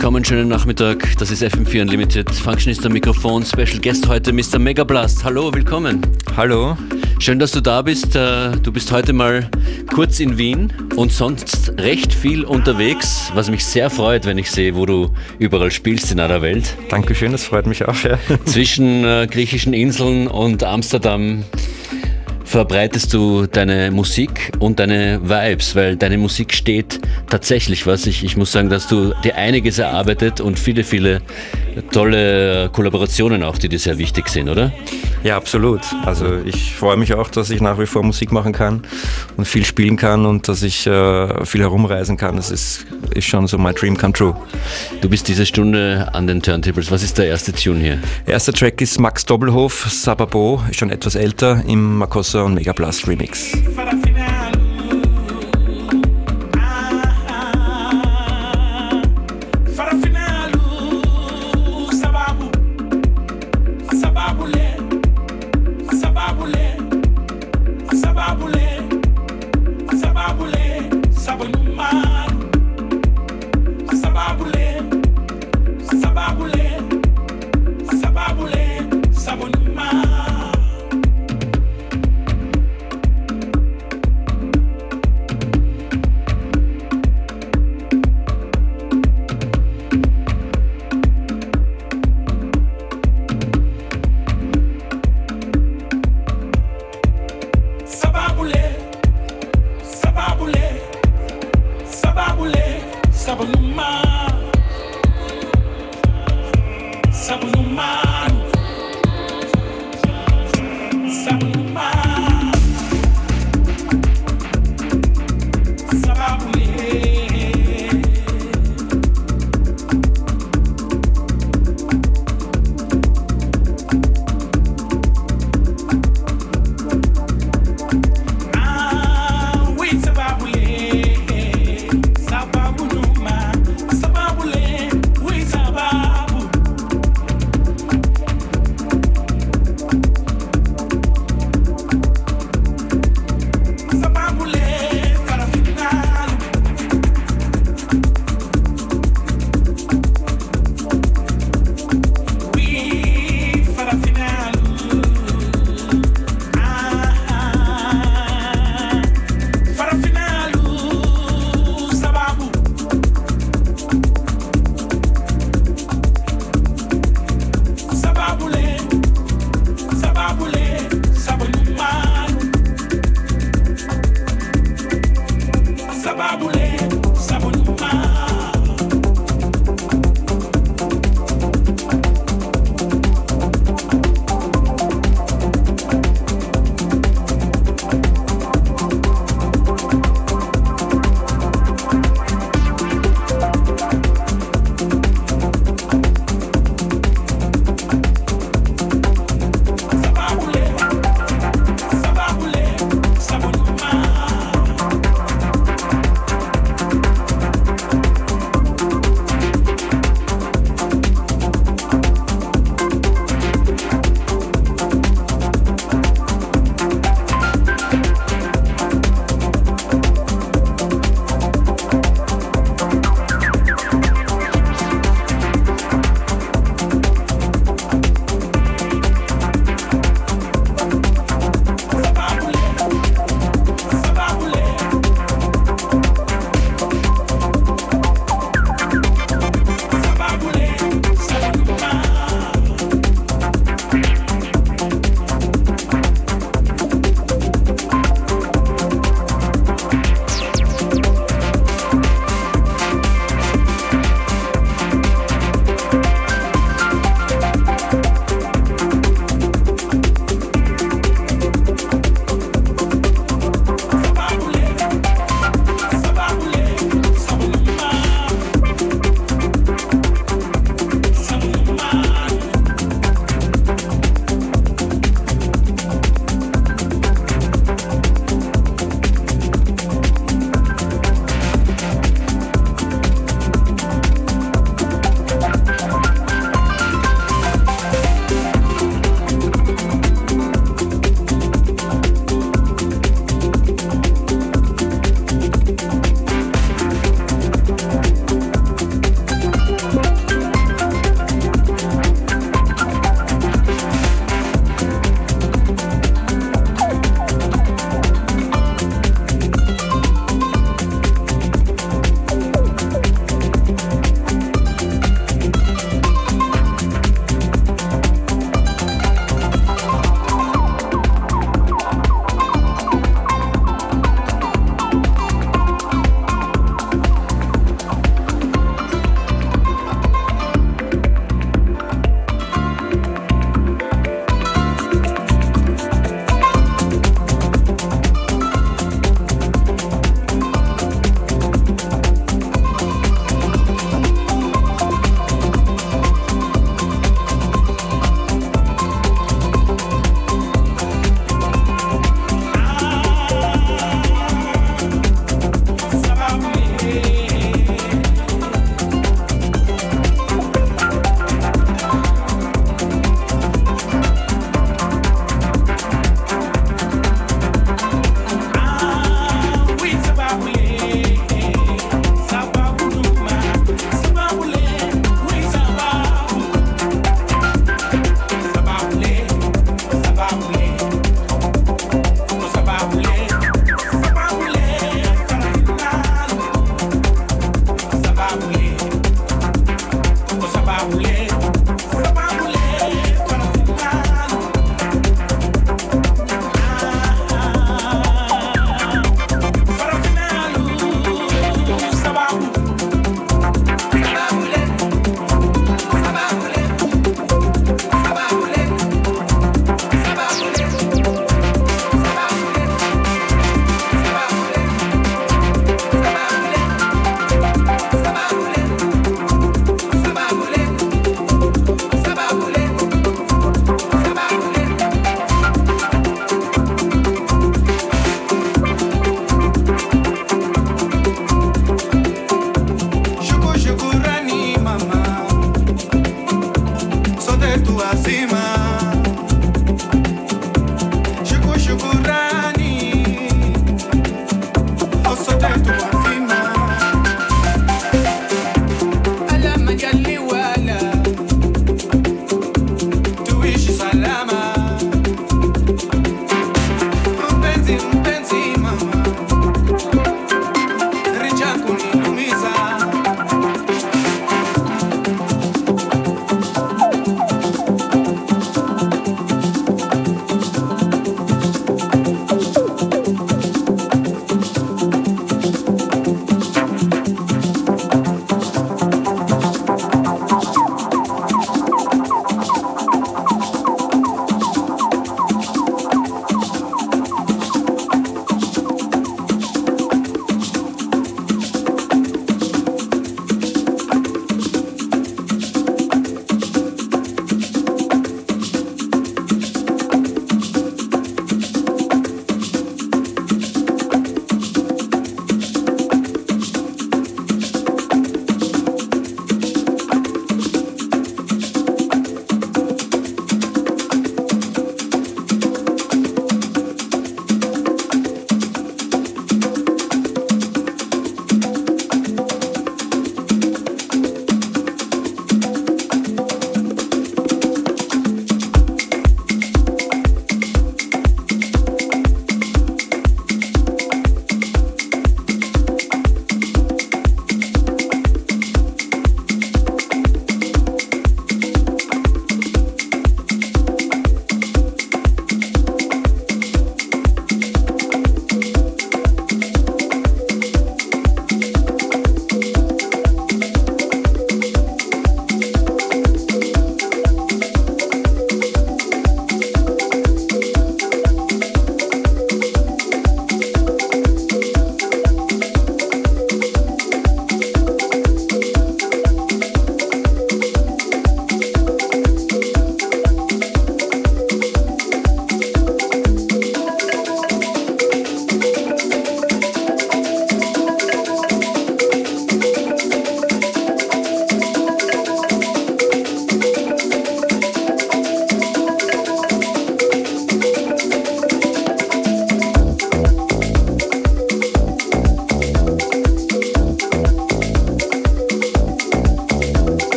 willkommen, schönen Nachmittag. Das ist FM4 Unlimited. Functionist am Mikrofon. Special Guest heute Mr. Megablast. Hallo, willkommen. Hallo. Schön, dass du da bist. Äh, du bist heute mal kurz in Wien und sonst recht viel unterwegs, was mich sehr freut, wenn ich sehe, wo du überall spielst in aller Welt. Dankeschön, das freut mich auch. Ja. Zwischen äh, griechischen Inseln und Amsterdam verbreitest du deine Musik und deine Vibes, weil deine Musik steht tatsächlich was. Ich, ich muss sagen, dass du dir einiges erarbeitet und viele, viele tolle Kollaborationen auch, die dir sehr wichtig sind, oder? Ja, absolut. Also ich freue mich auch, dass ich nach wie vor Musik machen kann und viel spielen kann und dass ich äh, viel herumreisen kann. Das ist, ist schon so my dream come true. Du bist diese Stunde an den Turntables. Was ist der erste Tune hier? Erster Track ist Max Doppelhof, Sababo, ist schon etwas älter, im Makossa und Megablast Remix.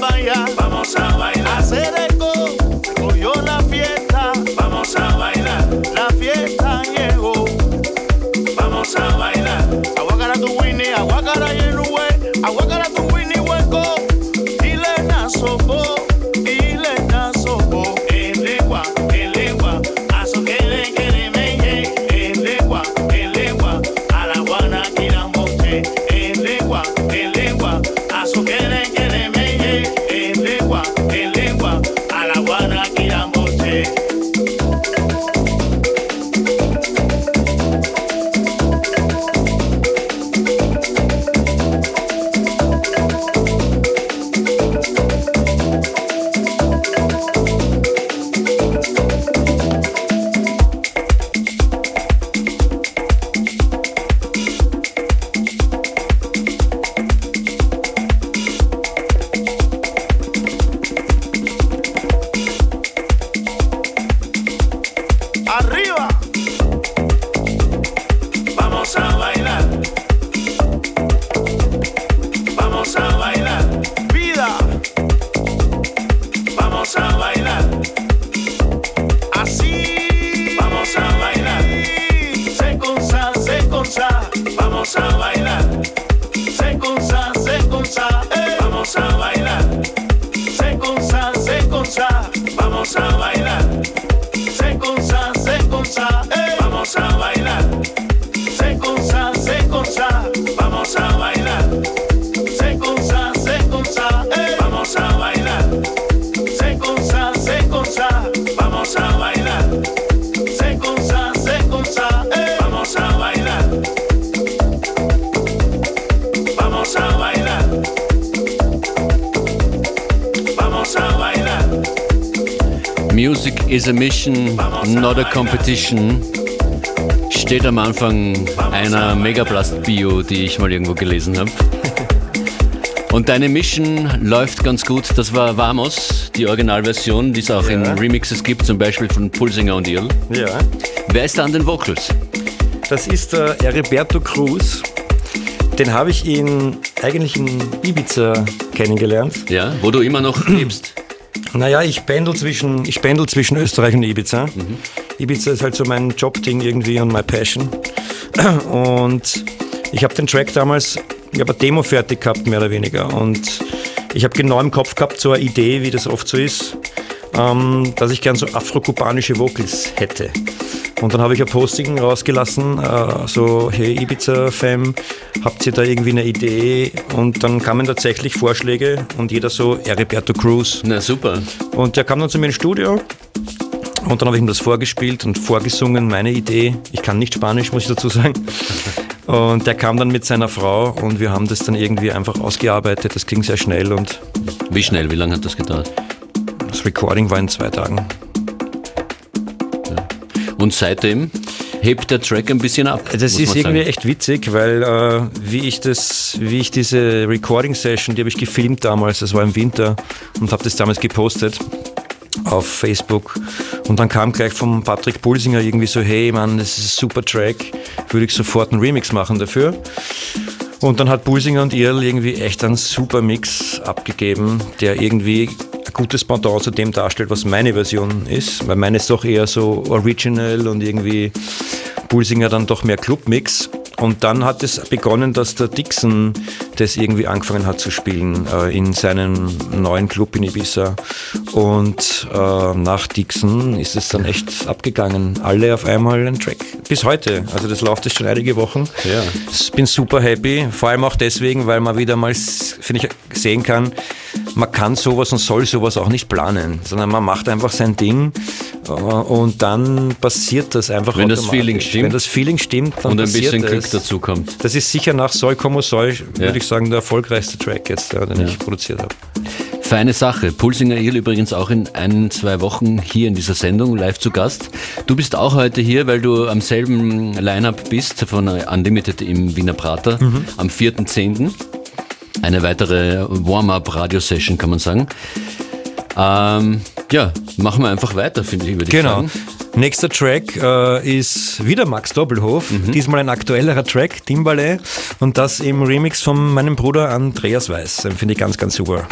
Baia. vamos a. is a mission, not a competition. Steht am Anfang einer Megablast-Bio, die ich mal irgendwo gelesen habe. Und deine Mission läuft ganz gut. Das war Vamos, die Originalversion, die es auch ja. in Remixes gibt, zum Beispiel von Pulsinger und Earl. Ja. Wer ist da an den Vocals? Das ist der Heriberto Cruz. Den habe ich in, eigentlich in Ibiza kennengelernt. Ja, wo du immer noch lebst. Naja, ich pendel zwischen, ich pendel zwischen Österreich und Ibiza. Mhm. Ibiza ist halt so mein Jobding irgendwie und my passion. Und ich habe den Track damals, ich habe eine Demo fertig gehabt, mehr oder weniger. Und ich habe genau im Kopf gehabt, so eine Idee, wie das oft so ist, ähm, dass ich gern so afrokubanische Vocals hätte. Und dann habe ich ein Posting rausgelassen, äh, so, hey Ibiza-Fam, habt ihr da irgendwie eine Idee? Und dann kamen tatsächlich Vorschläge und jeder so, Heriberto Cruz. Na super. Und der kam dann zu mir ins Studio und dann habe ich ihm das vorgespielt und vorgesungen, meine Idee. Ich kann nicht Spanisch, muss ich dazu sagen. Und der kam dann mit seiner Frau und wir haben das dann irgendwie einfach ausgearbeitet. Das ging sehr schnell und. Wie schnell? Wie lange hat das gedauert? Das Recording war in zwei Tagen. Und seitdem hebt der Track ein bisschen ab. Das ist irgendwie sagen. echt witzig, weil äh, wie ich das, wie ich diese Recording Session, die habe ich gefilmt damals, das war im Winter und habe das damals gepostet auf Facebook und dann kam gleich von Patrick Pulsinger irgendwie so, hey Mann, das ist ein super Track, würde ich sofort einen Remix machen dafür. Und dann hat Pulsinger und Irl irgendwie echt einen super Mix abgegeben, der irgendwie gutes Pendant zu dem darstellt, was meine Version ist, weil meine ist doch eher so original und irgendwie Pulsinger dann doch mehr Clubmix. Und dann hat es begonnen, dass der Dixon das irgendwie angefangen hat zu spielen äh, in seinem neuen Club in Ibiza. Und äh, nach Dixon ist es dann echt abgegangen. Alle auf einmal ein Track. Bis heute. Also das läuft jetzt schon einige Wochen. Ja. Ich bin super happy. Vor allem auch deswegen, weil man wieder mal, finde ich, sehen kann, man kann sowas und soll sowas auch nicht planen, sondern man macht einfach sein Ding äh, und dann passiert das einfach. Wenn das Feeling stimmt. Wenn das Feeling stimmt, dann Und ein bisschen Glück dazu kommt. Das ist sicher nach Soll Como Soll, ja. würde ich sagen, der erfolgreichste Track jetzt, den ja. ich produziert habe. Feine Sache. Pulsinger Il übrigens auch in ein, zwei Wochen hier in dieser Sendung live zu Gast. Du bist auch heute hier, weil du am selben Line-Up bist von Unlimited im Wiener Prater mhm. am 4.10. Eine weitere Warm-up-Radio-Session, kann man sagen. Ähm, ja, machen wir einfach weiter, finde ich, würde genau. ich sagen. Nächster Track äh, ist wieder Max Doppelhof, mhm. diesmal ein aktuellerer Track, Timbale, und das im Remix von meinem Bruder Andreas Weiß. Den finde ich ganz, ganz super.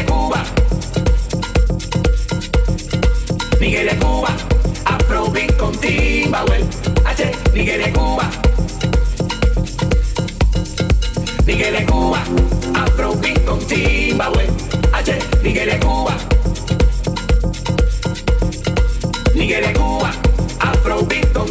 Nigeria, Cuba. Nigeria, Cuba. Afrobeat con Timbaland. H. Nigeria, Cuba. Nigeria, Cuba. Afrobeat con Timbaland. H. Nigeria, Cuba. Cuba. Afrobeat con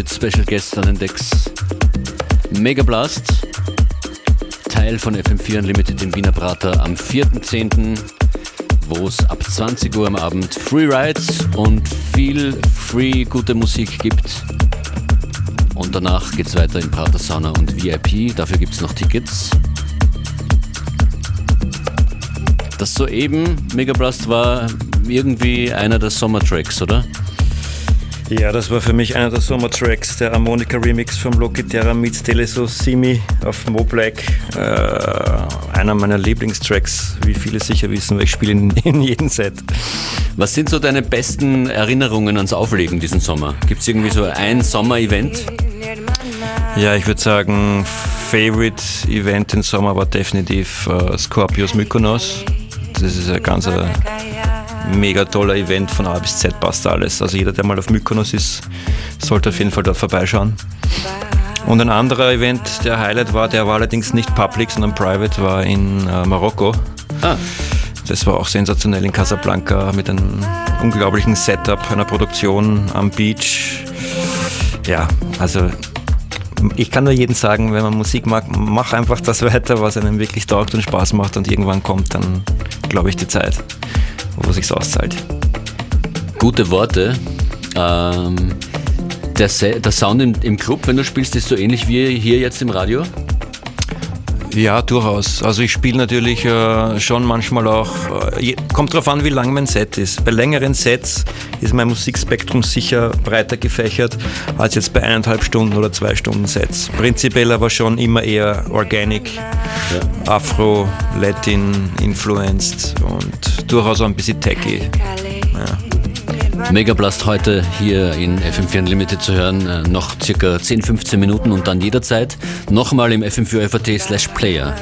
FM4 Unlimited Special Guest an den Decks. Mega Blast, Teil von FM4 Unlimited im Wiener Prater am 4.10., wo es ab 20 Uhr am Abend Free Rides und viel free gute Musik gibt. Und danach geht es weiter in Prater Sauna und VIP, dafür gibt es noch Tickets. Das soeben Mega Blast war irgendwie einer der Sommertracks, oder? Ja, das war für mich einer der Sommertracks, der Harmonica Remix vom Loki Terra meets Teleso Simi auf Mo Black. Äh, einer meiner Lieblingstracks, wie viele sicher wissen, weil ich spiele in, in jedem Set. Was sind so deine besten Erinnerungen ans Auflegen diesen Sommer? Gibt es irgendwie so ein Sommer-Event? Ja, ich würde sagen, Favorite Event im Sommer war definitiv uh, Scorpios Mykonos. Das ist ein ganz mega toller Event von A bis Z passt alles. Also jeder, der mal auf Mykonos ist, sollte auf jeden Fall dort vorbeischauen. Und ein anderer Event, der Highlight war, der war allerdings nicht public, sondern private, war in äh, Marokko. Ah. Das war auch sensationell in Casablanca mit einem unglaublichen Setup, einer Produktion am Beach. Ja, also ich kann nur jedem sagen, wenn man Musik mag, mach einfach das weiter, was einem wirklich taugt und Spaß macht und irgendwann kommt dann, glaube ich, die Zeit wo sich's auszahlt. Gute Worte. Ähm, der, der, Sound im, im Club, wenn du spielst, ist so ähnlich wie hier jetzt im Radio? Ja, durchaus. Also ich spiele natürlich äh, schon manchmal auch, äh, kommt darauf an, wie lang mein Set ist. Bei längeren Sets ist mein Musikspektrum sicher breiter gefächert als jetzt bei eineinhalb Stunden oder zwei Stunden Sets. Prinzipiell aber schon immer eher organic, ja. Afro, Latin influenced und durchaus auch ein bisschen techy. Ja. Megablast heute hier in FM4 Unlimited zu hören, äh, noch circa 10, 15 Minuten und dann jederzeit nochmal im FM4 FAT slash Player.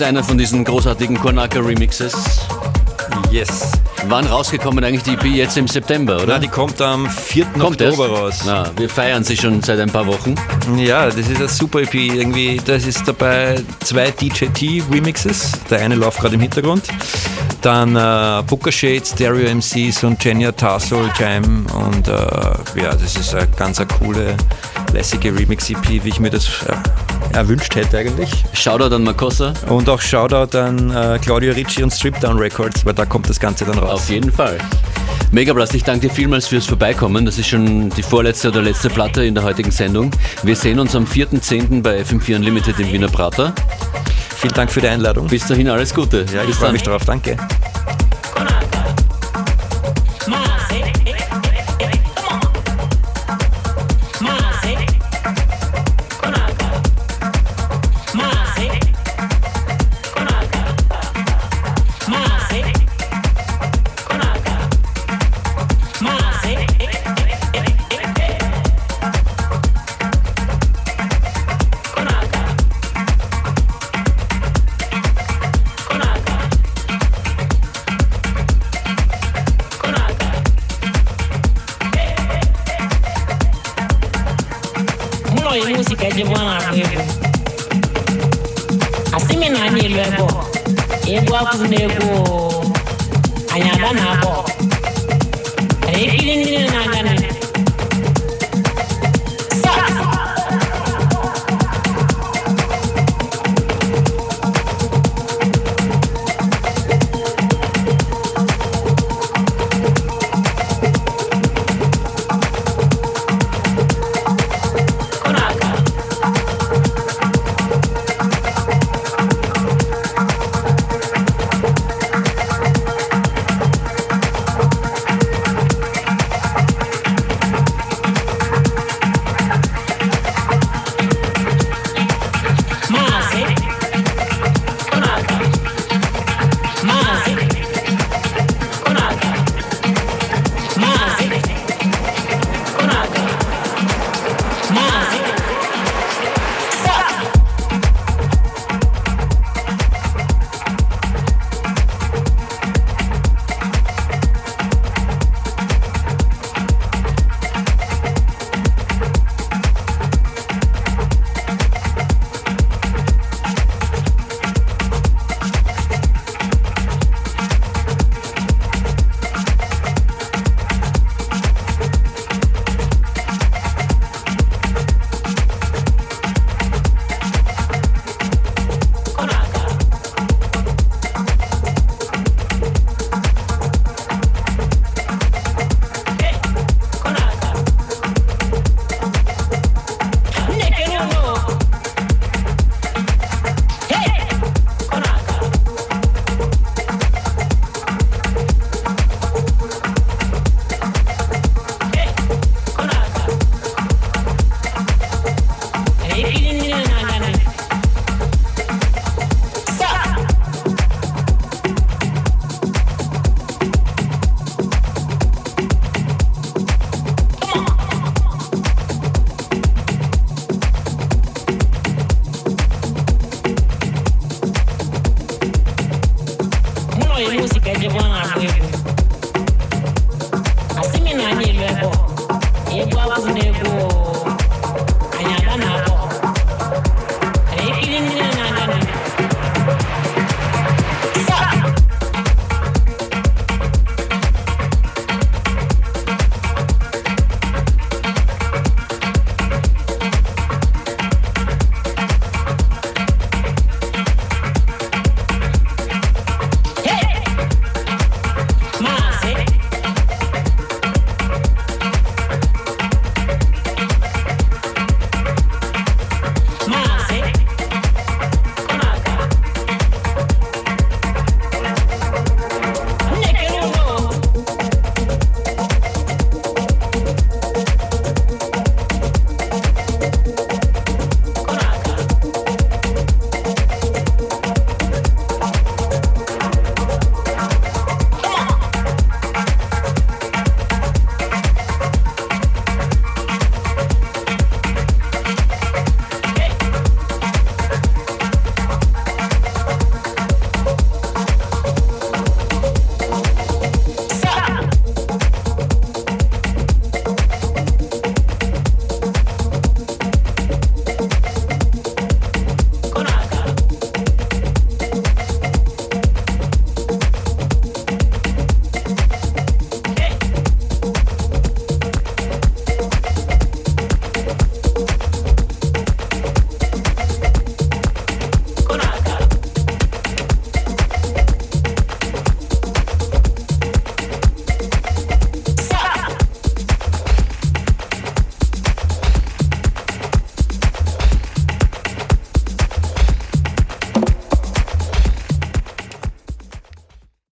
Ist einer von diesen großartigen Konaka Remixes. Yes. Wann rausgekommen eigentlich die EP jetzt im September, oder? Na, die kommt am 4. Kommt Oktober erst? raus. Na, wir feiern sie schon seit ein paar Wochen. Ja, das ist eine super EP. Irgendwie, das ist dabei zwei DJT Remixes. Der eine läuft gerade im Hintergrund. Dann äh, Booker Shade, Stereo MCs und Genia Tarsol Jam. Und äh, ja, das ist eine ganz eine coole, lässige Remix-EP, wie ich mir das äh, erwünscht hätte eigentlich. Shoutout an Makossa. Und auch Shoutout an äh, Claudio Ricci und Stripdown Records, weil da kommt das Ganze dann raus. Auf jeden Fall. Megablast, ich danke dir vielmals fürs Vorbeikommen. Das ist schon die vorletzte oder letzte Platte in der heutigen Sendung. Wir sehen uns am 4.10. bei FM4 Unlimited im Wiener Prater. Vielen Dank für die Einladung. Bis dahin alles Gute. Ja, ich freue mich drauf. Danke.